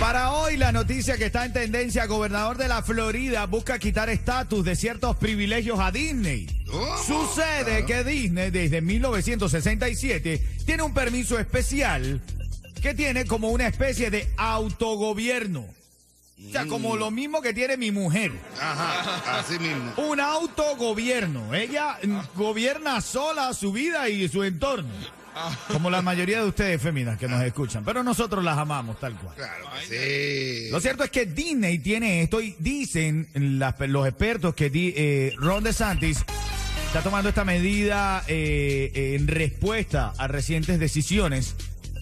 Para hoy la noticia que está en tendencia, gobernador de la Florida busca quitar estatus de ciertos privilegios a Disney. Sucede que Disney desde 1967 tiene un permiso especial que tiene como una especie de autogobierno. O sea, como lo mismo que tiene mi mujer. Ajá, así mismo. Un autogobierno. Ella mm, gobierna sola su vida y su entorno. Como la mayoría de ustedes féminas que nos escuchan. Pero nosotros las amamos tal cual. Claro que sí. Lo cierto es que Disney tiene esto y dicen las- los expertos que di- eh, Ron DeSantis está tomando esta medida eh, en respuesta a recientes decisiones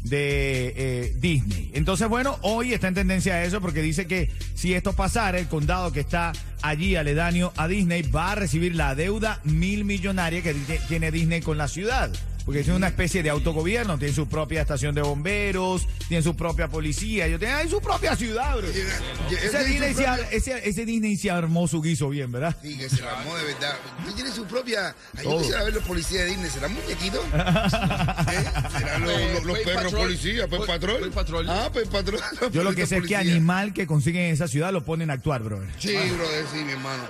de eh, Disney. Entonces, bueno, hoy está en tendencia a eso porque dice que si esto pasara, el condado que está allí aledaño a Disney va a recibir la deuda mil millonaria que tiene Disney con la ciudad. Porque es una especie de autogobierno, tiene su propia estación de bomberos, tiene su propia policía, ellos tienen su propia ciudad, bro. Ese Disney, se, ar- ese- ese Disney se armó su guiso bien, ¿verdad? Sí, que se la armó de verdad. ¿Tú tienes su propia. Ay, yo quisiera ver los policías de Disney. ¿Serán muñequitos? ¿Eh? ¿Serán los, los- los perros policías? ¿Pues patrol? pues, patrol. Ah, pues patrol. Yo lo que sé es que animal que consiguen en esa ciudad lo ponen a actuar, bro. Sí, brother, sí, mi hermano.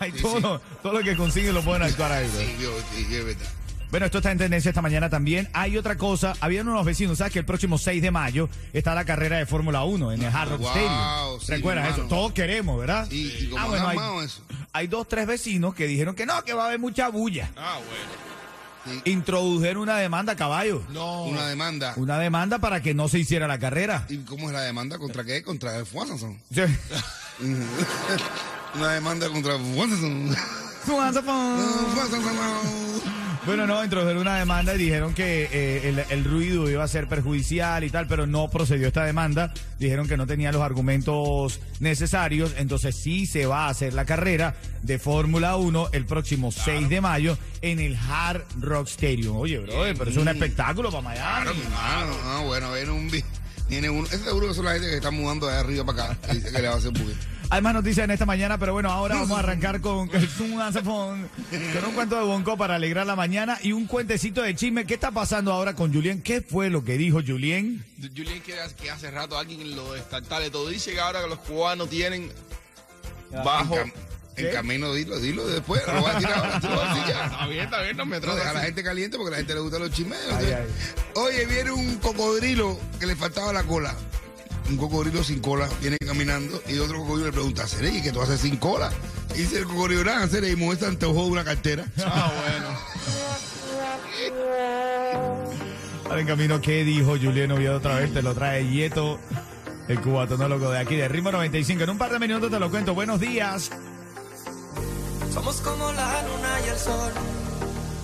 Ay, Sí, todo, sí. Todo lo que consiguen lo pueden actuar ahí, bro. Sí, yo, sí, es verdad. Bueno, esto está en tendencia esta mañana también. Hay otra cosa, habían unos vecinos, ¿sabes? Que el próximo 6 de mayo está la carrera de Fórmula 1 en el Hard Rock Wow, Stadium. sí, ¿Recuerdas hermano. eso? Todos queremos, ¿verdad? Sí, y como Ah, bueno, hay, armado eso. hay dos, tres vecinos que dijeron que no, que va a haber mucha bulla. Ah, bueno. Introdujeron una demanda, caballo. No. Una demanda. Una demanda para que no se hiciera la carrera. ¿Y cómo es la demanda? ¿Contra qué? Contra el. Sí. Una demanda contra Fuanzón. Bueno, no, introdujeron una demanda y dijeron que eh, el, el ruido iba a ser perjudicial y tal, pero no procedió esta demanda. Dijeron que no tenía los argumentos necesarios, entonces sí se va a hacer la carrera de Fórmula 1 el próximo 6 de mayo en el Hard Rock Stadium. Oye, bro, pero es un espectáculo para Miami. Claro, hermano. Ah, bueno, viene un... Viene uno. Es seguro que son la gente que está mudando de arriba para acá. Dice que le va a hacer bullying. Hay más noticias en esta mañana, pero bueno, ahora vamos a arrancar con, con un cuento de Bonco para alegrar la mañana y un cuentecito de chisme. ¿Qué está pasando ahora con Julien? ¿Qué fue lo que dijo Julien? Julián quiere que hace rato alguien lo estatales todo dice que ahora que los cubanos tienen bajo. En, cam- en ¿Qué? camino, dilo, dilo después. Lo vas a tirar ahora. Tú ya. Está bien, está bien, no me No, trates deja a la gente caliente porque a la gente le gustan los chismes. Ay. Oye, viene un cocodrilo que le faltaba la cola. Un cocodrilo sin cola viene caminando y otro cocodrilo le pregunta, ¿Seré? ¿Y qué tú haces sin cola? Y dice el cocodrilo, nada, Seré, y mujer se antojó de una cartera. Ah, bueno. Ahora en camino, ¿qué dijo Julien Oviedo otra vez? Te lo trae Yeto, el cubatonólogo de aquí de Ritmo 95. En un par de minutos te lo cuento. Buenos días. Somos como la luna y el sol,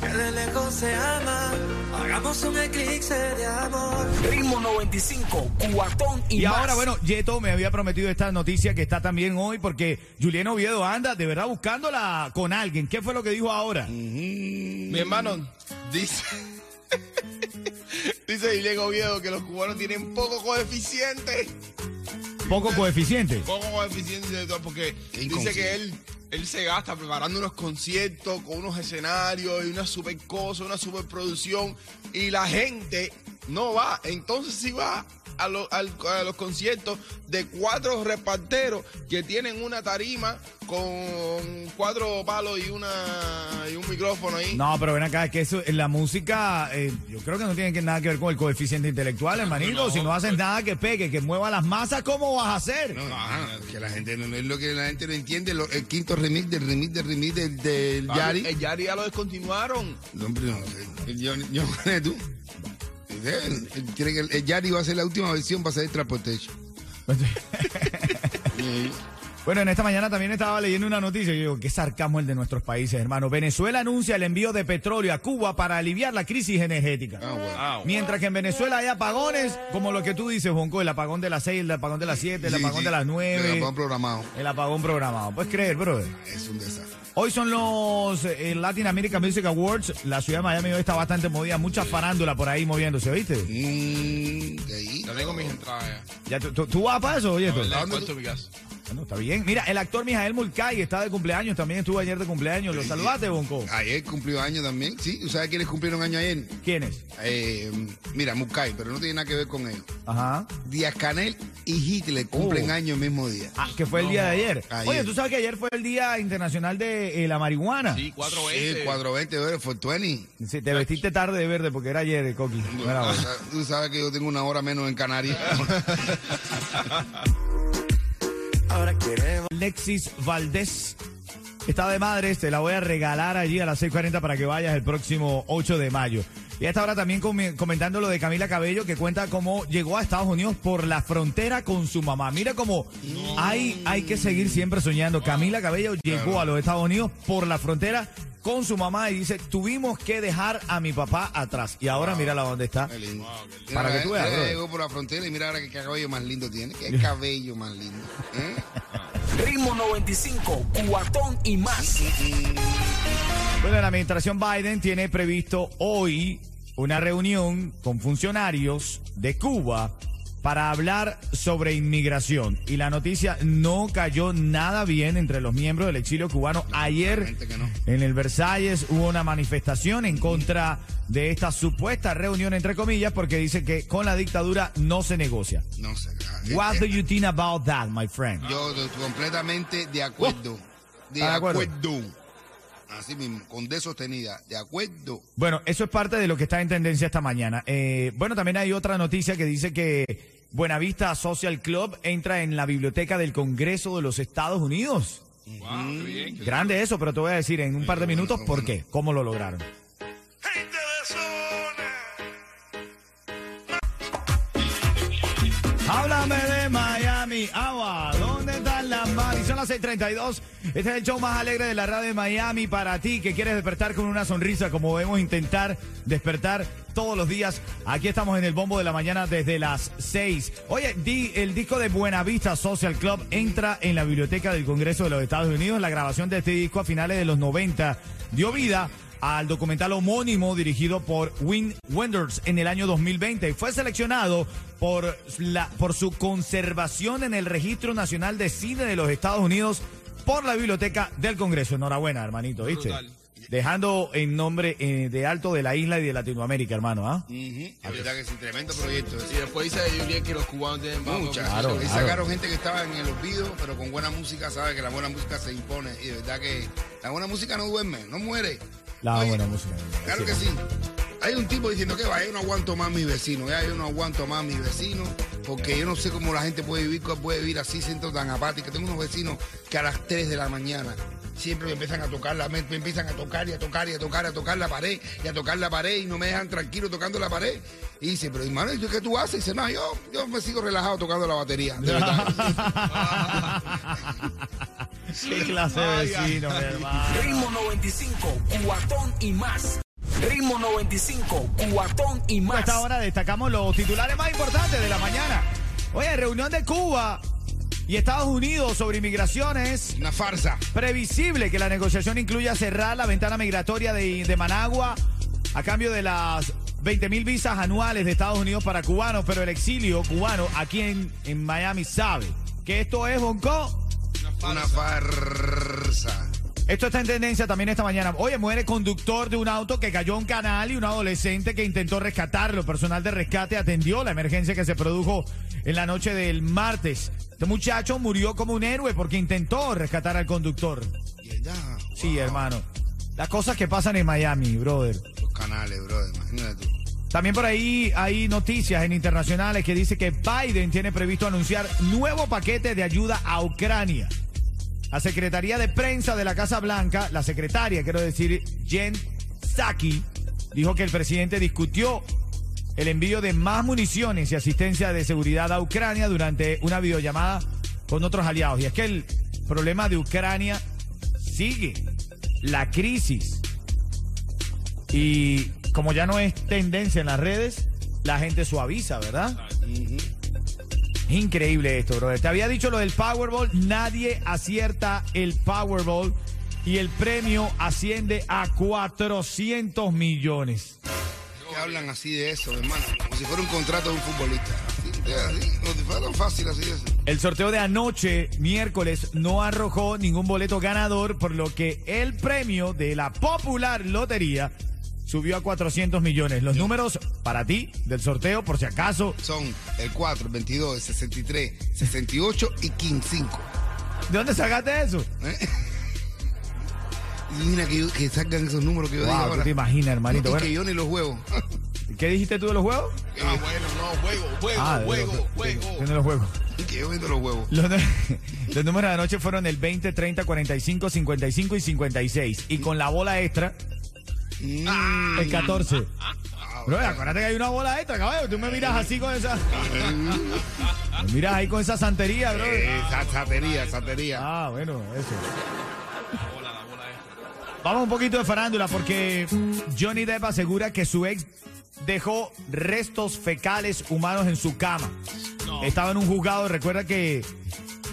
que de lejos se aman. Hagamos un eclipse de amor. Ritmo 95, cuatón y, Y más. ahora, bueno, Yeto me había prometido esta noticia que está también hoy porque Julien Oviedo anda de verdad buscándola con alguien. ¿Qué fue lo que dijo ahora? Mi hermano dice. dice Julián Oviedo que los cubanos tienen poco coeficiente. Poco coeficiente. Poco coeficiente porque dice que él, él se gasta preparando unos conciertos con unos escenarios y una super cosa, una super producción, y la gente no va. Entonces sí va a, lo- al- a los conciertos de cuatro reparteros que tienen una tarima con cuatro palos y una y un micrófono ahí. No, pero ven acá, es que eso, en la música, eh, yo creo que no tiene que nada que ver con el coeficiente intelectual, hermanito. No, si no haces nada que pegue, que mueva las masas, ¿cómo vas a hacer? No, ajá, que la gente no, no es lo que la gente no entiende. lo- el quinto remix del remix del remix del, Yari. El Yari ya lo descontinuaron. No, hombre, no Yo, yo, tú. El, el- que el, el Yari va a ser la última versión, va a ser el Transportation. Bueno, en esta mañana también estaba leyendo una noticia y yo digo, qué sarcasmo el de nuestros países, hermano. Venezuela anuncia el envío de petróleo a Cuba para aliviar la crisis energética. Ah, bueno. Mientras que en Venezuela hay apagones, como lo que tú dices, Bonco, el apagón de las 6, el apagón de las 7, el Sí, apagón sí, de las El 9, apagón programado. el apagón programado. ¿Puedes creer, brother? Es un desastre. Hoy son los eh, Latin American Music Awards. La ciudad de Miami hoy está bastante movida. Mucha farándula por ahí moviéndose, ¿viste? Mm, de ahí. Ya tengo mis entradas ya. Ya, ¿tú, tú- tú vas para eso, oye? Verdad, dónde. Bueno, está bien. Mira, el actor Mijael Mulcahy está de cumpleaños. También estuvo ayer de cumpleaños. ¿Lo saludaste, Bonco? Ayer cumplió año también. Sí, ¿tú sabes quiénes cumplieron año ayer? ¿Quién es? Eh, mira, Mukai, pero no tiene nada que ver con ellos. Ajá. Díaz Canel y Hitler cumplen Oh. año el mismo día. Ah, que fue el día de ayer. Ayer. Oye, tú sabes que ayer fue el Día Internacional de eh, la Marihuana. Sí, 4 Sí, 420 de fue 20. Sí, te vestiste tarde de verde porque era ayer, eh, Coqui. No. Tú sabes que yo tengo una hora menos en Canarias. Ahora queremos. Alexis Valdés está de madres, te la voy a regalar allí a las 6.40 para que vayas el próximo 8 de mayo. Y a esta hora también com- comentando lo de Camila Cabello, que cuenta cómo llegó a Estados Unidos por la frontera con su mamá. Mira cómo hay, hay que seguir siempre soñando. Camila Cabello llegó a los Estados Unidos por la frontera con su mamá y dice, tuvimos que dejar a mi papá atrás. Y ahora mírala dónde está. Qué lindo. Para que tú veas, Mira, brother. Llegó por la frontera y mira ahora qué cabello más lindo tiene. Qué cabello más lindo. ¿eh? Ritmo 95, cuatón y más. Bueno, la administración Biden tiene previsto hoy una reunión con funcionarios de Cuba para hablar sobre inmigración. Y la noticia no cayó nada bien entre los miembros del exilio cubano. Ayer no. en el Versalles hubo una manifestación en contra de esta supuesta reunión, entre comillas, porque dice que con la dictadura no se negocia. No sé. What eh, do you think about that, my friend? Yo estoy completamente de acuerdo. De ¿Está de acuerdo? acuerdo. Así mismo, con D sostenida. De acuerdo. Bueno, eso es parte de lo que está en tendencia esta mañana. Eh, bueno, también hay otra noticia que dice que Buenavista Social Club entra en la biblioteca del Congreso de los Estados Unidos. Wow, qué bien. qué Grande eso, pero te voy a decir en un par de minutos por qué, cómo lo lograron. Gente de zona. Háblame de las 6:32. Este es el show más alegre de la radio de Miami para ti que quieres despertar con una sonrisa, como debemos intentar despertar todos los días. Aquí estamos en el bombo de la mañana desde las 6. Oye, di- el disco de Buenavista Social Club entra en la biblioteca del Congreso de los Estados Unidos. La grabación de este disco a finales de los 90 dio vida al documental homónimo dirigido por Win Wenders en el año 2020 y fue seleccionado por, la, por su conservación en el Registro Nacional de Cine de los Estados Unidos por la Biblioteca del Congreso. Enhorabuena, hermanito, ¿viste? Brutal. Dejando en nombre eh, de alto de la isla y de Latinoamérica, hermano, ¿ah? Ujú. La verdad que sí, tremendo proyecto. Y después dice Julián que los cubanos tienen Muchas. Claro, claro. sacaron gente que estaba en el olvido, pero con buena música, sabe que la buena música se impone. Y de verdad que la buena música no duerme, no muere. La Oye, buena música. Claro que sí. Hay un tipo diciendo que va, yo no aguanto más mis vecinos, ya yo no aguanto más mis vecinos, porque yo no sé cómo la gente puede vivir, puede vivir así, siento tan apática. Tengo unos vecinos que a las 3 de la mañana siempre me empiezan a tocar la me me empiezan a tocar y a tocar y a tocar, a tocar la pared y a tocar la pared y no me dejan tranquilo tocando la pared. Y dice, pero hermano, ¿y tú ¿qué tú haces? Y dice, no, yo, yo me sigo relajado tocando la batería. De verdad. Qué clase de vecino, mi hermano. Ritmo 95, cuatón y más. Ritmo 95, cuatón y A más. esta hora destacamos los titulares más importantes de la mañana. Oye, reunión de Cuba y Estados Unidos sobre inmigraciones. Una farsa. Previsible que la negociación incluya cerrar la ventana migratoria de, de Managua a cambio de las 20 mil visas anuales de Estados Unidos para cubanos, pero el exilio cubano aquí en, en Miami sabe que esto es Una farsa. Esto está en tendencia también esta mañana. Oye, muere conductor de un auto que cayó a un canal y un adolescente que intentó rescatarlo. Personal de rescate atendió la emergencia que se produjo en la noche del martes. Este muchacho murió como un héroe porque intentó rescatar al conductor. Sí, hermano. Las cosas que pasan en Miami, brother. Los canales, brother, imagínate tú. También por ahí hay noticias en internacionales que dice que Biden tiene previsto anunciar nuevo paquete de ayuda a Ucrania. La Secretaría de Prensa de la Casa Blanca, la secretaria, quiero decir, Jen Psaki, dijo que el presidente discutió el envío de más municiones y asistencia de seguridad a Ucrania durante una videollamada con otros aliados. Y es que el problema de Ucrania sigue. La crisis y como ya no es tendencia en las redes, la gente suaviza, ¿verdad? Es increíble esto, brother. Te había dicho lo del Powerball, nadie acierta el Powerball. y el premio asciende a 400 millones. Que hablan así de eso, hermano. Como si fuera un contrato de un futbolista. Así, así, no te fue tan fácil así eso. El sorteo de anoche, miércoles, no arrojó ningún boleto ganador, por lo que el premio de la popular lotería subió a 400 millones. Los números para ti del sorteo, por si acaso. Son el 4, el 22, el 63, 68 y 15. ¿De dónde sacaste eso? Mira que, yo- que sacan esos números que yo digo Wow, ¿tú ahora. te imaginas, hermanito? Y Bueno, que yo ni los huevos. ¿Qué dijiste tú de los juegos? Ah, bueno, no, juego, juego, Ah, juego, los- juego. de- de los juegos. que yo vendo los huevos. Los números de anoche fueron el 20, 30, 45, 55 y 56. Y con la bola extra, Mm. el 14. Bro, acuérdate que hay una bola extra, caballo. Tú me miras así con esa. me miras ahí con esa santería, bro. Eh, sa- satería, satería. Ah, bueno, eso. Vamos un poquito de farándula porque Johnny Depp asegura que su ex dejó restos fecales humanos en su cama. Estaba en un juzgado, recuerda que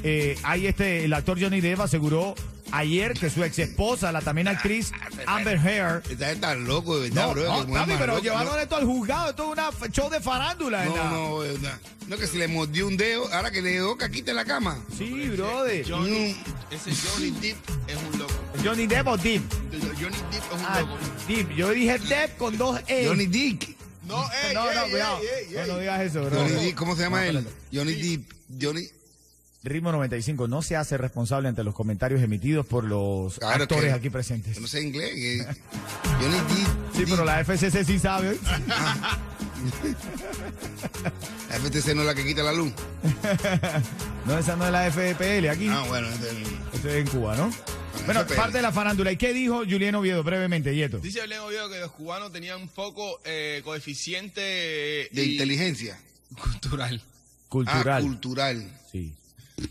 eh, hay este, el actor Johnny Depp aseguró ayer que su ex esposa, la también actriz Amber Heard, Esta gente está loco, de verdad, no, bro. no, papi, pero loca, llevaron no- esto al juzgado, esto es una f- show de farándula. No, ¿verdad? no, verdad. No, que si le mordió un dedo, ahora que le dio caquita en la cama. Sí, brother. Johnny, ese Johnny Depp es un loco. Johnny Depp o Depp. Johnny Depp es un Ah, loco. Depp. Yo dije Depp con dos E. Johnny Dick. No, ey, no, ey, no, ey, cuidado. ey, No, ey. no digas eso, bro. Johnny Dick, ¿cómo se llama No, él? Johnny Depp. Johnny. Ritmo 95 no se hace responsable ante los comentarios emitidos por los Claro actores que- aquí presentes. Yo no sé inglés. que- Johnny Depp. Sí, pero la FCC sí sabe. La FTC no es la que quita la luz. No, esa no es la FPL aquí. Ah, bueno. este- Eso es en Cuba, ¿no? Bueno, FPL. parte de la farándula. ¿Y qué dijo Julián Oviedo brevemente, Yeto? Dice Belén Oviedo que los cubanos tenían un poco eh, coeficiente De y- inteligencia. cultural. Cultural. Ah, cultural. sí.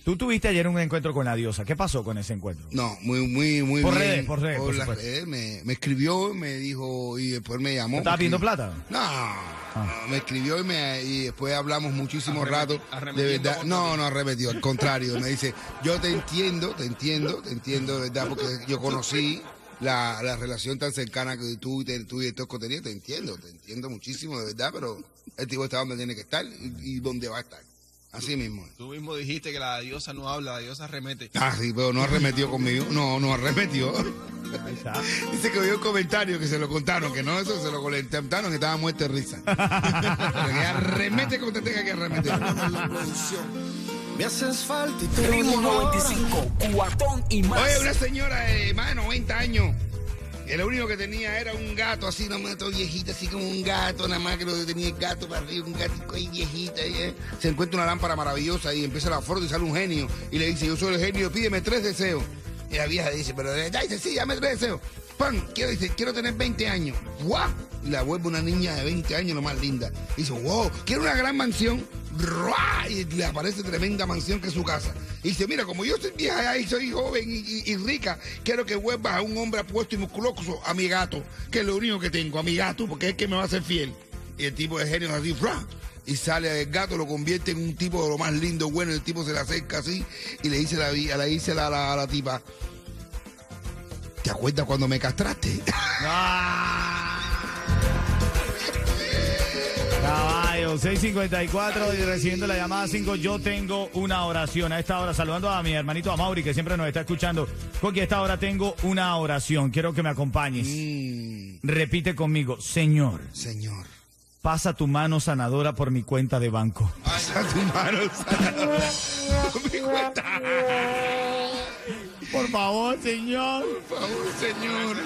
Tú tuviste ayer un encuentro con la diosa. ¿Qué pasó con ese encuentro? No, muy, muy, muy Por bien. redes, por redes, por las redes. Me, me escribió, me dijo, y después me llamó. ¿Estaba pidiendo plata? Ah. No, me escribió y, me, y después hablamos muchísimo rato. De verdad, no, no arremetió, al contrario. Me dice, yo te entiendo, te entiendo, te entiendo de verdad, porque yo conocí la, la relación tan cercana que tú, y te- tú y estos contenidos, te entiendo, te entiendo muchísimo de verdad, pero el tipo está donde tiene que estar y, y donde va a estar. Así mismo. Tú mismo dijiste que la diosa no habla, la diosa remete. Ah, sí, pero no arremetió conmigo. No, no arremetió. Ahí está. Dice que oyó un comentario que se lo contaron, que no eso, que se lo contaron que estaba muerto de risa. Que arremete como te tenga que arremeter. Me haces falta y te Ritmo digo ahora. 95, cuatón y más. Oye, una señora de más de 90 años, que lo único que tenía era un gato así, nomás todo viejita, así como un gato, nada más que lo tenía el gato para arriba, un gatico ahí viejita. y, eh, se encuentra una lámpara maravillosa y empieza la foto y sale un genio y le dice, yo soy el genio, pídeme tres deseos. Y la vieja dice, pero dice, sí, dame tres deseos. Pan, quiero, dice, quiero tener 20 años. ¡Guau! Y la vuelve una niña de 20 años, lo más linda. Y dice, wow, quiero una gran mansión. ¡Ruah! Y le aparece tremenda mansión que es su casa. Y dice, mira, como yo soy vieja y soy joven y, y- y rica, quiero que vuelvas a un hombre apuesto y musculoso, a mi gato, que es lo único que tengo, a mi gato, porque es que me va a hacer fiel. Y el tipo de genio así, ¡fra! Y sale el gato, lo convierte en un tipo de lo más lindo, bueno, el tipo se le acerca así y le dice la, dice a la, a la- a la tipa, ¿te acuerdas cuando me castraste? Caballo, 654 y recibiendo la llamada 5, yo tengo una oración. A esta hora, saludando a mi hermanito a Mauri, que siempre nos está escuchando. Coqui, a esta hora tengo una oración. Quiero que me acompañes. Mm, Repite conmigo, Señor, señor. pasa tu mano sanadora por mi cuenta de banco. Pasa tu mano sana. Por mi cuenta. Por favor, Señor. Por favor, señor.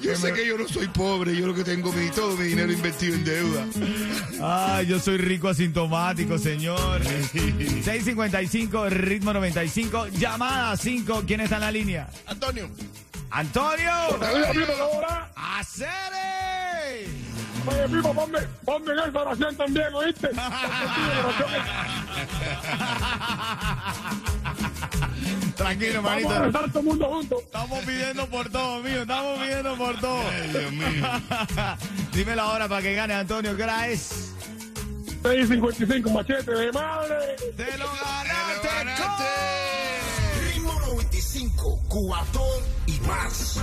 Yo sé que yo no soy pobre, yo lo que tengo mi, todo mi dinero invertido en deuda. Ay, yo soy rico asintomático, señor. 655, ritmo 95, llamada 5. ¿Quién está en la línea? Antonio. ¡Antonio! ¡Acere! oye, primo, ponme, ponme en esa oración también, ¿oíste? Tranquilo, Vamos a manito. rezar todo el mundo juntos. Estamos pidiendo por todo, mío. Estamos pidiendo por todo. Dios mío. Dime la hora para que gane, Antonio. ¿Qué hora es? 6.55, machete de madre. ¡Te lo ganaste! ganaste! Ritmo 95, 95, Cubatón y más.